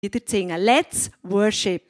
wieder singen. Let's worship.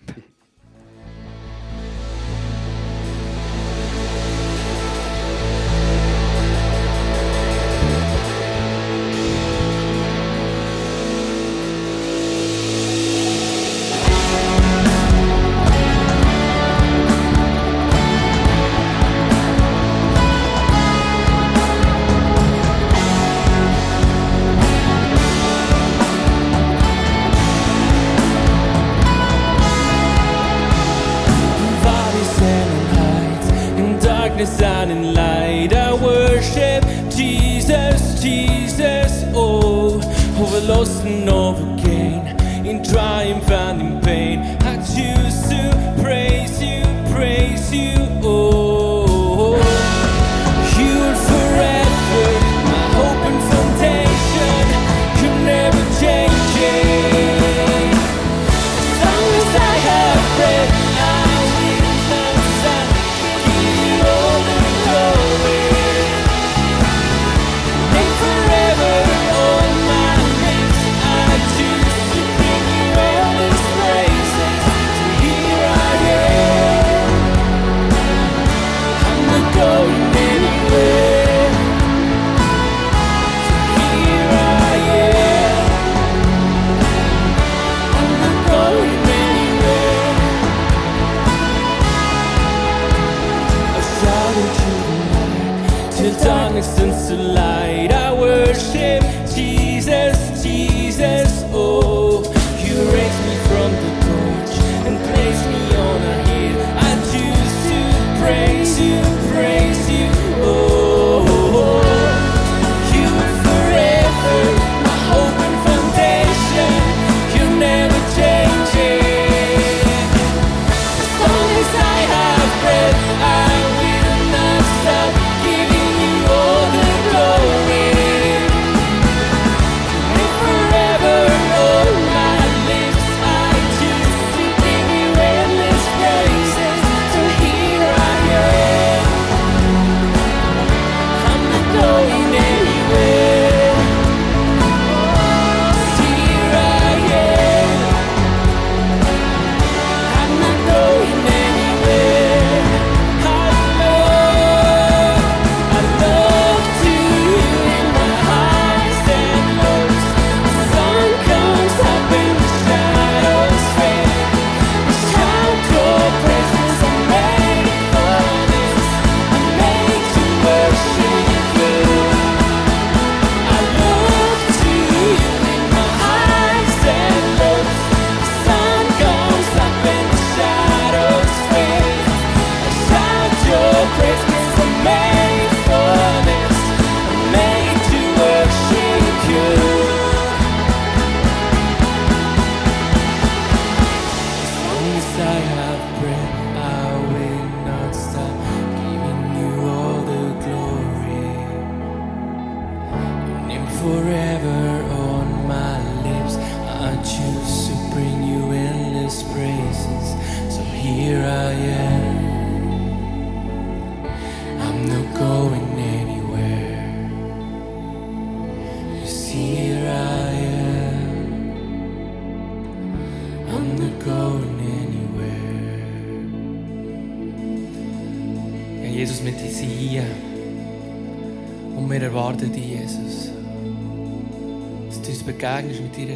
sagtens mit deiner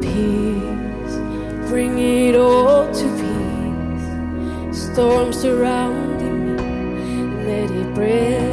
Peace, storm surrounding me, let it break.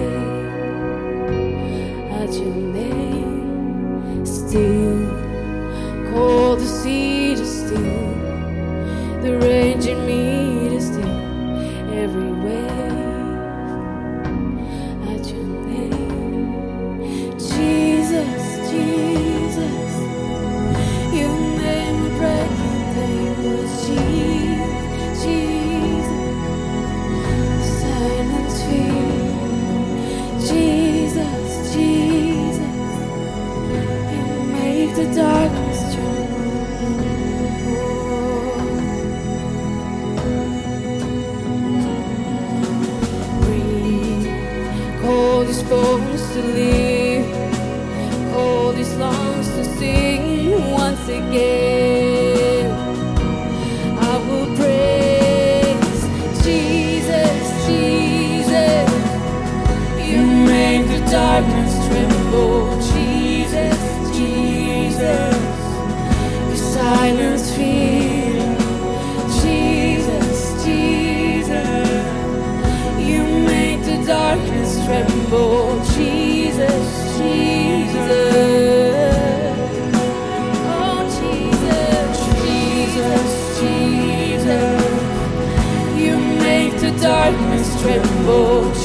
amor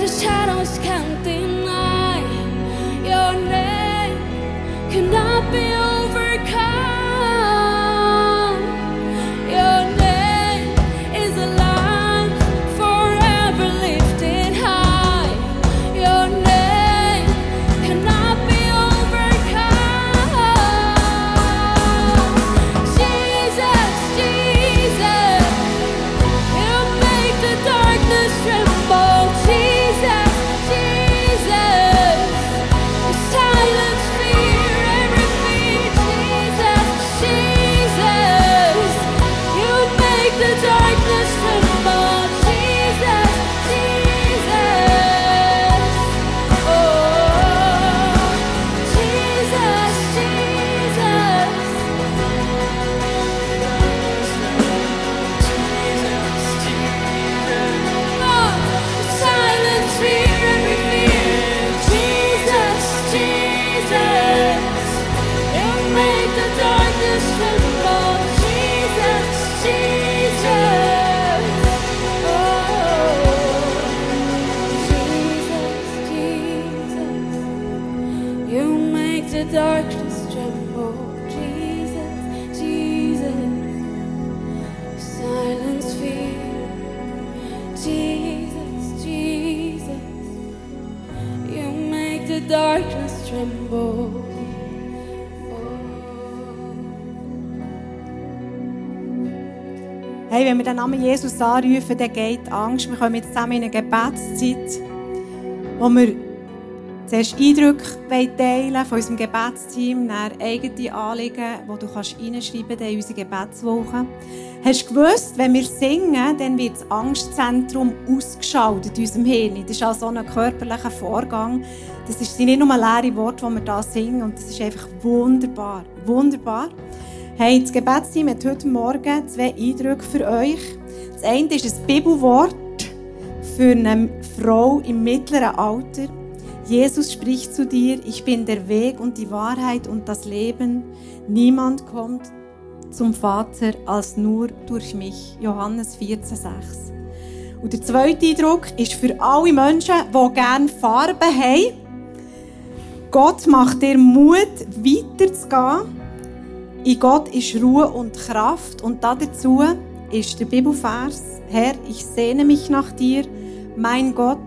just shadows counting wenn wir den Namen Jesus anrufen, dann geht Angst. Wir kommen jetzt zusammen in eine Gebetszeit, wo wir zuerst Eindrücke teilen von unserem Gebetsteam, dann eigene Anliegen, die du kannst reinschreiben kannst in unsere Gebetswoche. Hast du gewusst, wenn wir singen, dann wird das Angstzentrum ausgeschaltet in unserem Hirn. Das ist also ein körperlicher Vorgang. Das sind nicht nur leere Worte, die wir hier singen, und das ist einfach wunderbar. Wunderbar. Hey, das Gebetsteam hat heute Morgen zwei Eindrücke für euch. Das eine ist ein Bibelwort für eine Frau im mittleren Alter. Jesus spricht zu dir, ich bin der Weg und die Wahrheit und das Leben. Niemand kommt zum Vater als nur durch mich. Johannes 14,6. Und der zweite Eindruck ist für alle Menschen, die gerne Farben haben. Gott macht dir Mut, weiterzugehen In Gott ist Ruhe und Kraft und dazu ist der Bibelvers, Herr, ich sehne mich nach dir, mein Gott,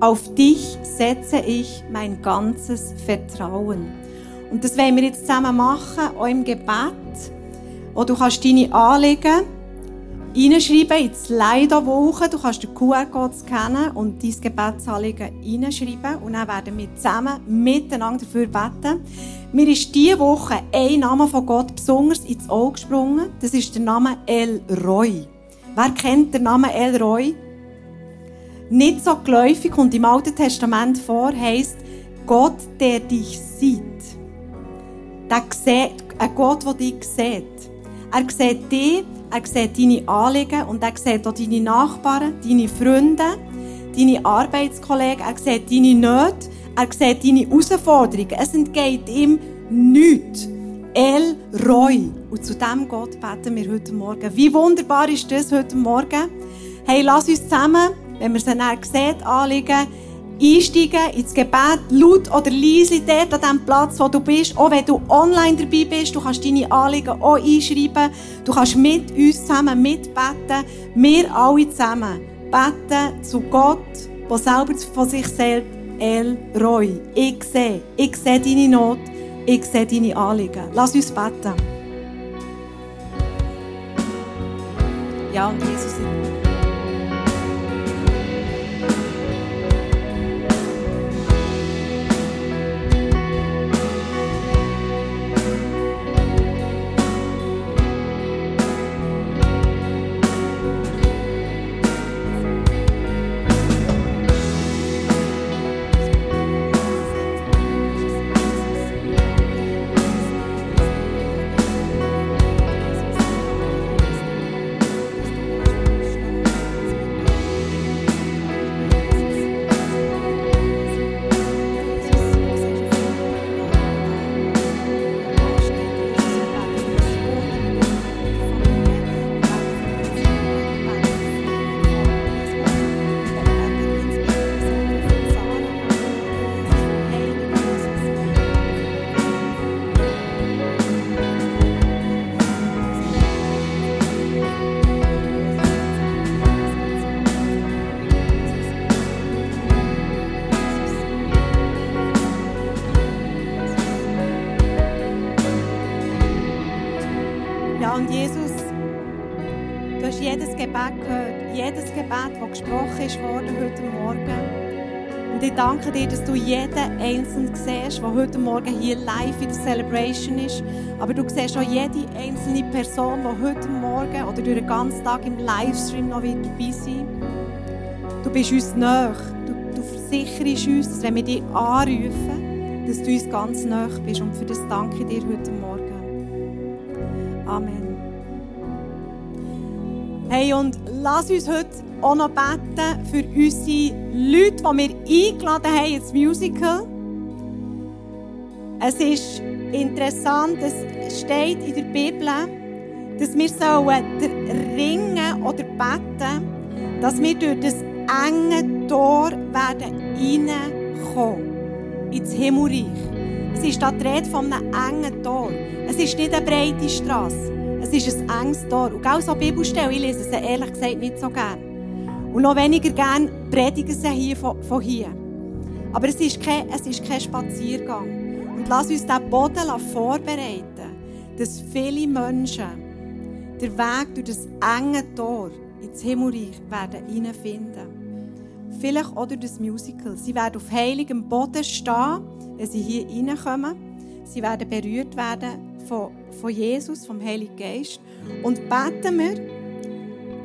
auf dich setze ich mein ganzes Vertrauen. Und das wollen wir jetzt zusammen machen, auch im Gebet, wo du kannst deine Anliegen reinschreiben ins Leiderwoche. Du kannst den QR-Code scannen und dein Gebetsanliegen reinschreiben. Und dann werden wir zusammen miteinander dafür beten. Mir ist diese Woche ein Name von Gott besonders ins Auge gesprungen. Das ist der Name El Roy. Wer kennt den Namen El Roy? Nicht so geläufig kommt im Alten Testament vor, heißt Gott, der dich sieht. Der sieht, ein Gott, der dich sieht. Er sieht dich, er sieht deine Anliegen und er sieht auch deine Nachbarn, deine Freunde, deine Arbeitskollegen, er sieht deine Nöte, er sieht deine Herausforderungen. Es entgeht ihm nichts. El Roy. Und zu diesem Gott beten wir heute Morgen. Wie wunderbar ist das heute Morgen? Hey, lass uns zusammen, wenn wir es dann sehen, anliegen, einsteigen ins Gebet, laut oder leise, dort an dem Platz, wo du bist. Auch wenn du online dabei bist, du kannst deine Anliegen auch einschreiben. Du kannst mit uns zusammen mitbeten. Wir alle zusammen beten zu Gott, der selber von sich sagt, El Roy. Ich sehe, ich sehe deine Not, ich sehe deine Anliegen. Lass uns beten. Ja, und Jesus, Ja, jedes Gebet, das gesprochen ist worden heute Morgen. Und ich danke dir, dass du jeden Einzelnen siehst, der heute Morgen hier live in der Celebration ist. Aber du siehst auch jede einzelne Person, die heute Morgen oder durch den ganzen Tag im Livestream noch wird dabei sein Du bist uns nah. Du, du versicherst uns, dass wenn wir dich anrufen, dass du uns ganz nah bist. Und für das danke ich dir heute Morgen. Amen. Hey, und lass uns heute auch noch beten für unsere Leute, die wir eingeladen haben ins Musical. Es ist interessant, es steht in der Bibel, dass wir ringen oder beten, dass wir durch das enge Tor werden reinkommen ins Himmelreich. Es ist da die Rede von einem engen Tor. Es ist nicht eine breite Straße. Es ist ein enges Tor. Und auch so Bibelstellen, ich lese sie ehrlich gesagt nicht so gern. Und noch weniger gern predigen sie hier von, von hier. Aber es ist, kein, es ist kein Spaziergang. Und lass uns diesen Boden vorbereiten, dass viele Menschen den Weg durch das enge Tor ins Himmelreich werden hineinfinden. Vielleicht auch durch das Musical. Sie werden auf heiligem Boden stehen, wenn sie hier reinkommen. Sie werden berührt werden von, von Jesus, vom Heiligen Geist. Und beten wir,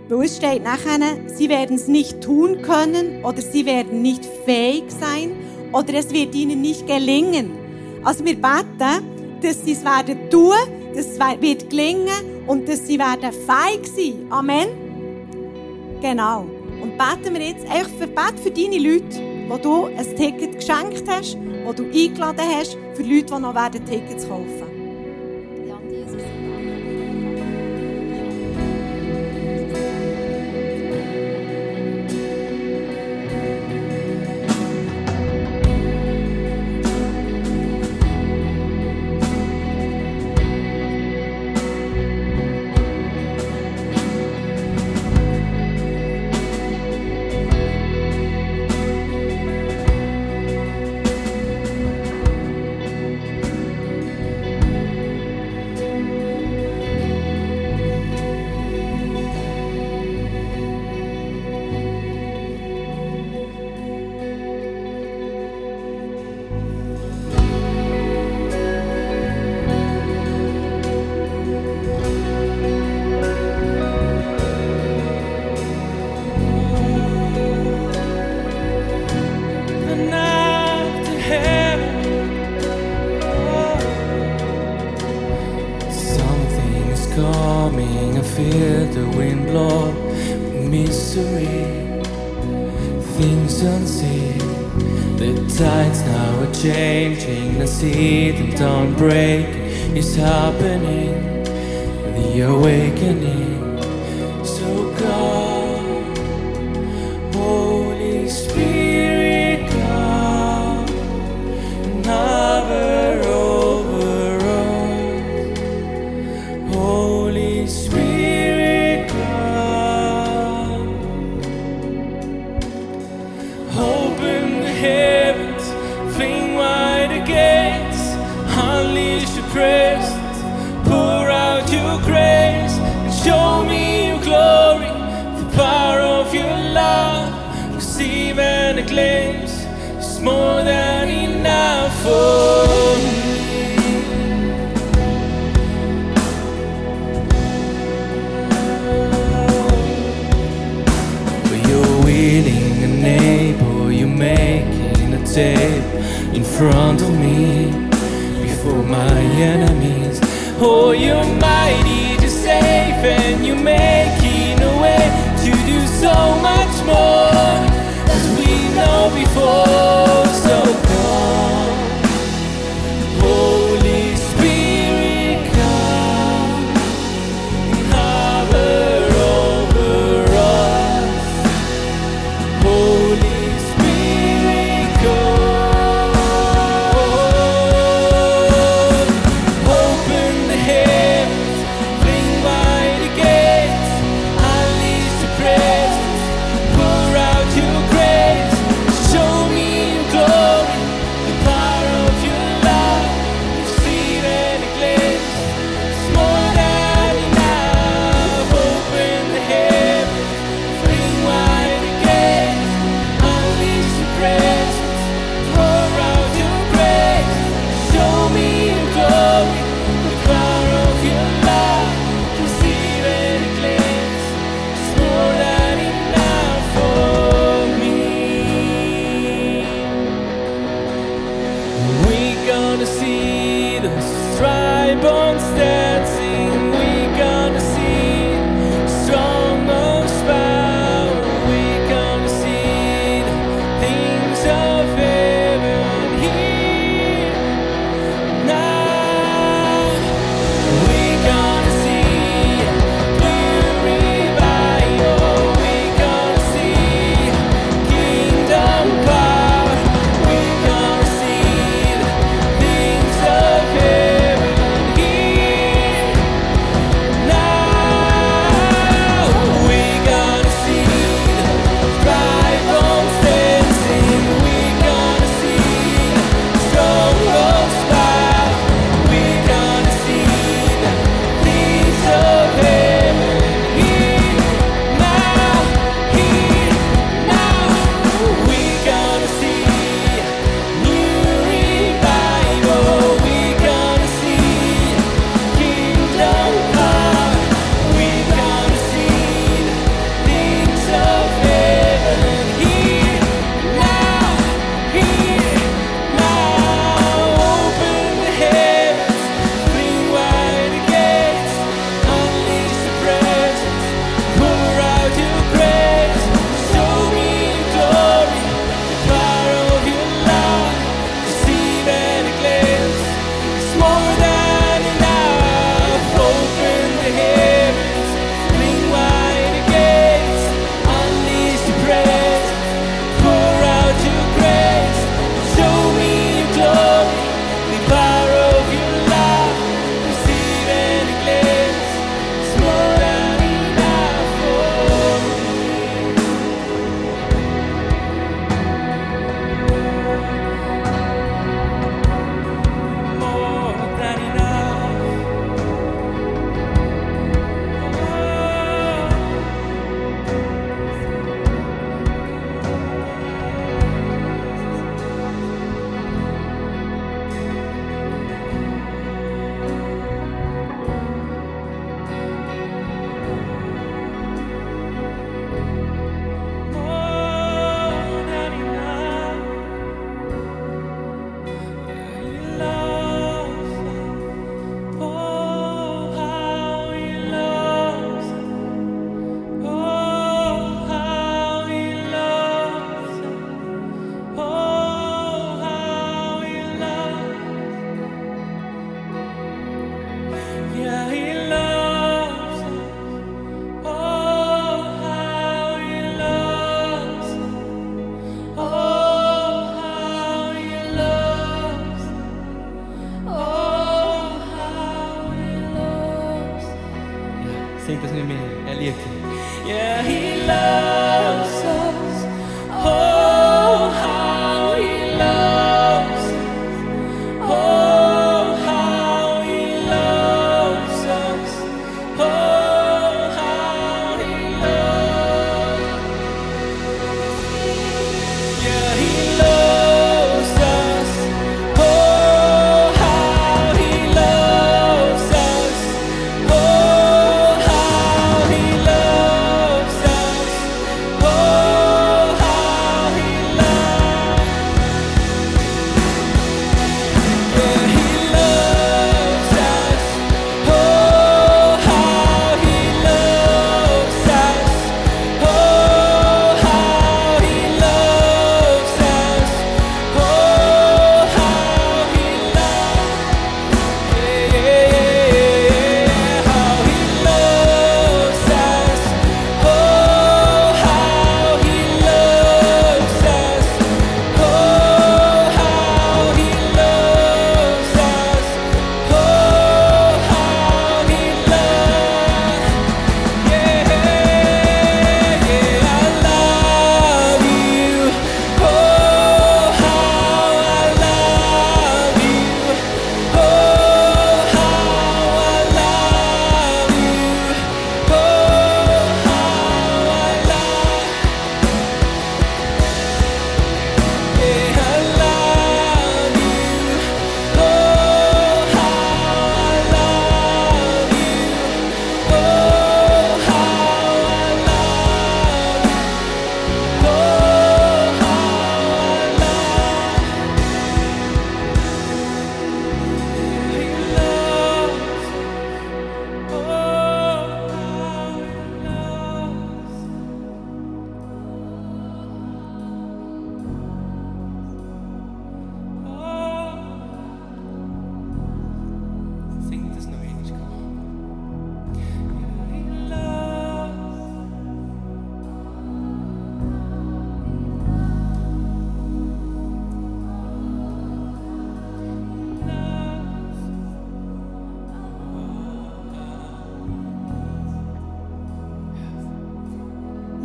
weil es steht nachher, sie werden es nicht tun können oder sie werden nicht fähig sein oder es wird ihnen nicht gelingen. Also wir beten, dass sie es werden tun, dass es wird gelingen und dass sie werden fähig sein. Amen. Genau. Und beten wir jetzt einfach für, bet für deine Leute, wo du ein Ticket geschenkt hast, wo du eingeladen hast, für Leute, die noch werden Tickets kaufen.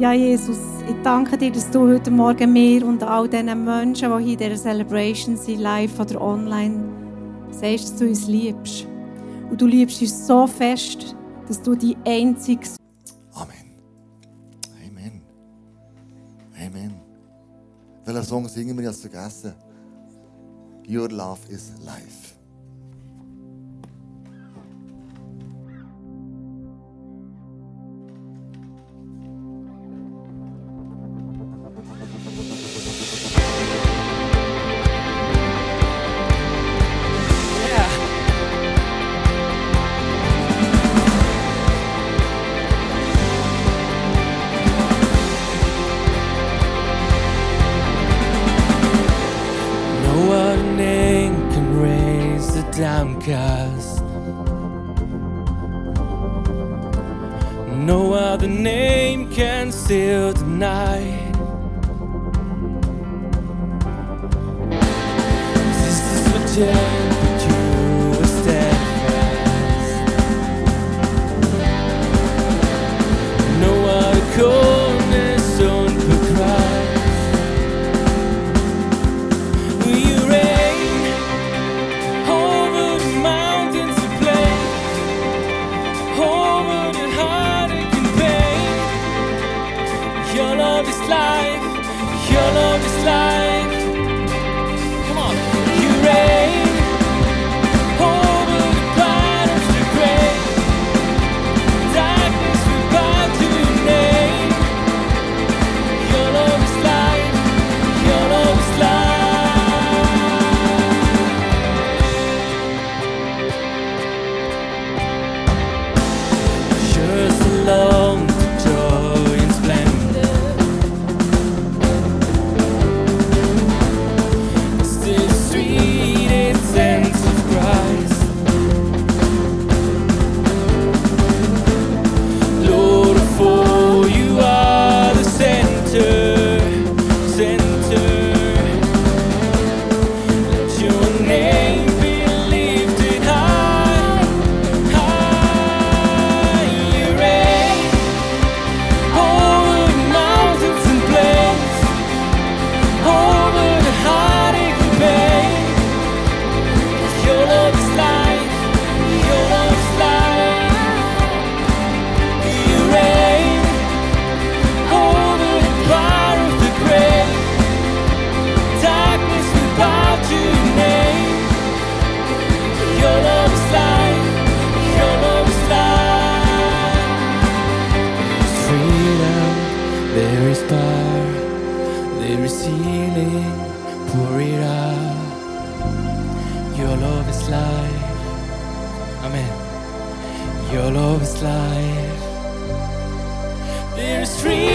Ja, Jesus, ich danke dir, dass du heute Morgen mir und all diesen Menschen, die hier in dieser Celebration sind, live oder online, sagst, dass du uns liebst. Und du liebst uns so fest, dass du die einzige. Amen. Amen. Amen. Welchen Song singen wir jetzt vergessen? Your love is life. day. There is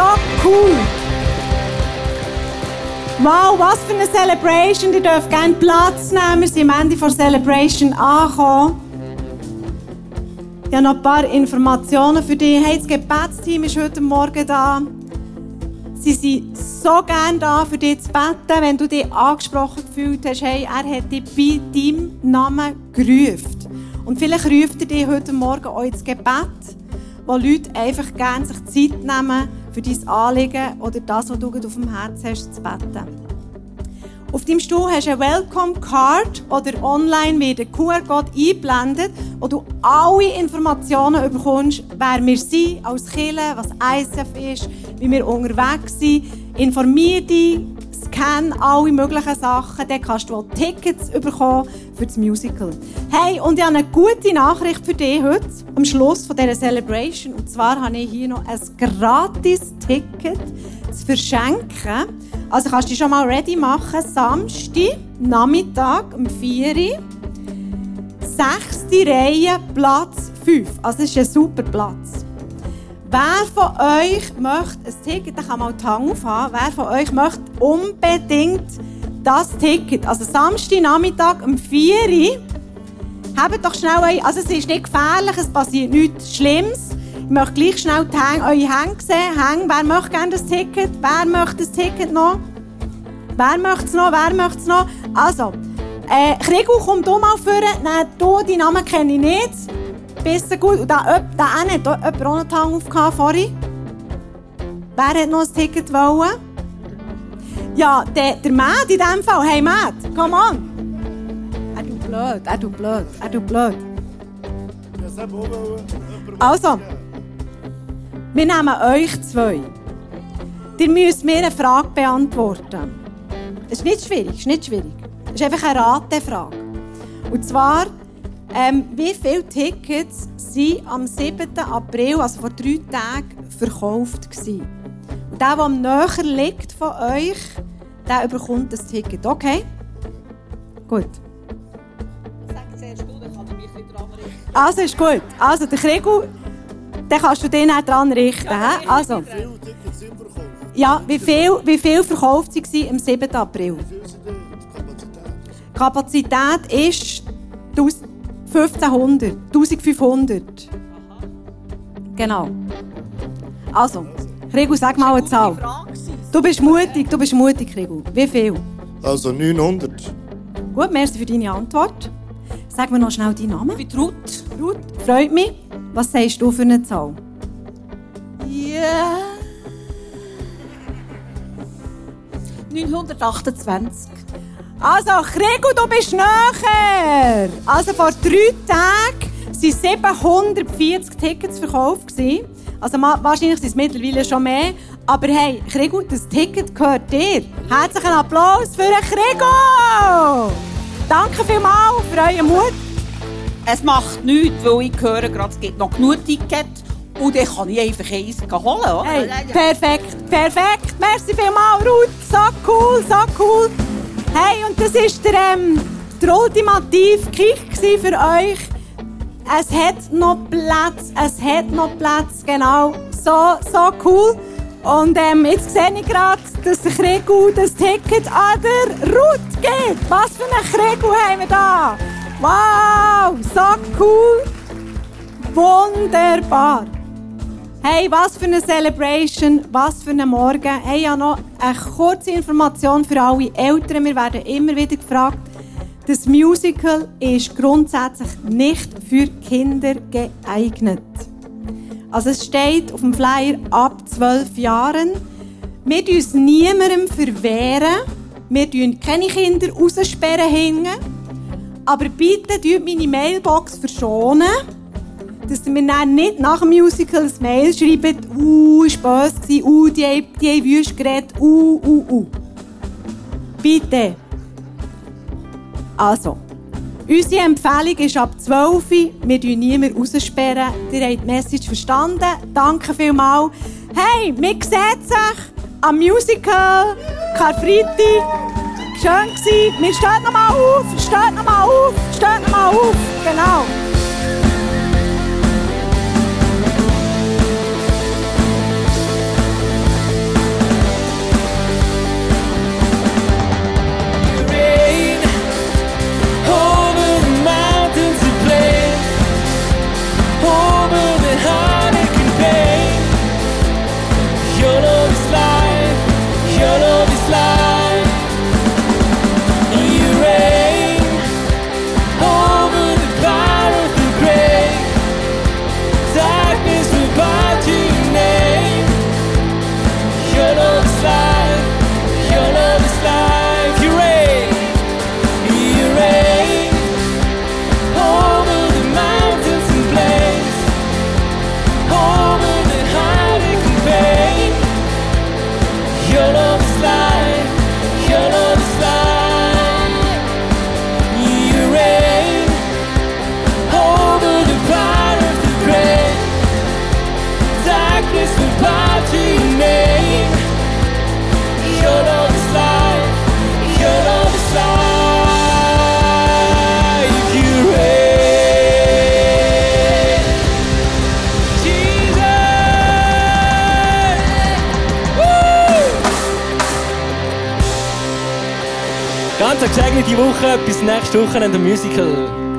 So cool. Wow, was für eine Celebration. Ihr dürft gerne Platz nehmen. Wir sind am Ende der Celebration angekommen. Ich habe noch ein paar Informationen für dich. Hey, das Gebetsteam ist heute Morgen da. Sie sind so gerne da, für dich zu beten, wenn du dich angesprochen gefühlt hast. Hey, er hat dich bei deinem Namen gerufen. Und vielleicht ruft er dich heute Morgen auch ins Gebet, wo Leute einfach gerne sich Zeit nehmen, für dein Anliegen oder das, was du auf dem Herzen hast, zu beten. Auf deinem Stuhl hast du eine Welcome Card oder online wird ein QR-Code eingeblendet, wo du alle Informationen bekommst, wer wir sind als Kirche, was ISF ist, wie wir unterwegs sind. Informier dich, scan alle möglichen Sachen, dann kannst du Tickets bekommen für das Musical. Hey, und ich habe eine gute Nachricht für dich heute, am Schluss von dieser Celebration. Und zwar habe ich hier noch ein gratis Ticket zu verschenken. Also kannst du dich schon mal ready machen. Samstag, Nachmittag um 4 Uhr. Sechste Reihe, Platz 5. Also das ist ein super Platz. Wer von euch möchte ein Ticket, da kann mal die Hand aufhaben, wer von euch möchte unbedingt das Ticket, also Samstag Nachmittag um 4 Uhr, habt doch schnell ein, also es ist nicht gefährlich, es passiert nichts Schlimmes. Ich möchte gleich schnell die Hänge, eure Hände sehen. Hänge, wer möchte gerne das Ticket? Wer möchte das Ticket noch? Wer möchte es noch? Wer möchte es noch? Also, äh, Krigu, komm du mal vor. Nein, du, deinen Namen kenne ich nicht. Bisschen gut. Und da, da eine hat auch jemand auch noch die Hand aufgehabt vorhin. Wer hat noch ein Ticket wollen? Ja, der, der Matt in diesem Fall. Hey Matt, come on. Er tut blöd, er tut blöd, er tut blöd. Also, wir nehmen euch zwei. Ihr müsst mir eine Frage beantworten. Das ist nicht schwierig, das ist nicht schwierig. Das ist einfach eine Ratefrage. Und zwar, ähm, wie viele Tickets sind am 7. April, also vor drei Tagen, verkauft gewesen? Und der, der am näher liegt von euch, der bekommt das Ticket. Okay? Gut. Also ist gut. Also der Kriegel, den kannst du den auch dran richten. hä? also. Ja, wie viel, wie viel verkauft sie gewesen am 7. April? Die Kapazität ist 1500, 1500. Genau. Also, Kriegel, sag mal eine Zahl. Du bist mutig, du bist mutig, Kriegel. Wie viel? Also 900. Gut, merci für deine Antwort. Sag mir noch schnell deinen Namen. Mit Ruth. Ruth, freut mich. Was sagst du für eine Zahl? Ja. 928. Also, Kriegel, du bist näher. Also, vor drei Tagen waren 740 Tickets verkauft. Also, wahrscheinlich sind es mittlerweile schon mehr. Aber hey, Kriegel, das Ticket gehört dir. Herzlichen Applaus für Kriegel! Danke vielmals für euren Mut. Es macht nichts, weil ich höre gerade, es gibt noch genug Tickets. Und dann kann ich einfach eins holen, oder? Hey, perfekt, perfekt. Merci vielmals, Ruth. So cool, so cool. Hey, und das war der, ähm, der ultimative Kick für euch. Es hat noch Platz, es hat noch Platz, genau. So, so cool. Und ähm, jetzt sehe ich gerade, dass der Kregu das Ticket an der Ruth geht. Was für einen Kregu haben wir da? Wow, so cool. Wunderbar. Hey, was für eine Celebration, was für ein Morgen. Hey, ja noch eine kurze Information für alle Eltern. Wir werden immer wieder gefragt, das Musical ist grundsätzlich nicht für Kinder geeignet. Also es steht auf dem Flyer ab 12 Jahren. Wir tun uns niemandem verwehren. Wir tun keine Kinder raussperren hingen. Aber bitte tut meine Mailbox verschonen, dass ihr mir dann nicht nach dem Musical ein Mail schreibt, uh, ist böse uh, die, haben- die haben wüst geredet, uh, uh, uh. Bitte. Also, unsere Empfehlung ist ab 12 Uhr. Wir sperren niemanden raussperren. Ihr habt die Message verstanden. Danke vielmals. Hey, wir sehen sich am Musical Karfreitag. Schön gewesen. Wir stehen nochmal auf. Steht nochmal auf. Steht nochmal auf. Genau. Eine gesegnete Woche. Bis nächste Woche in der Musical.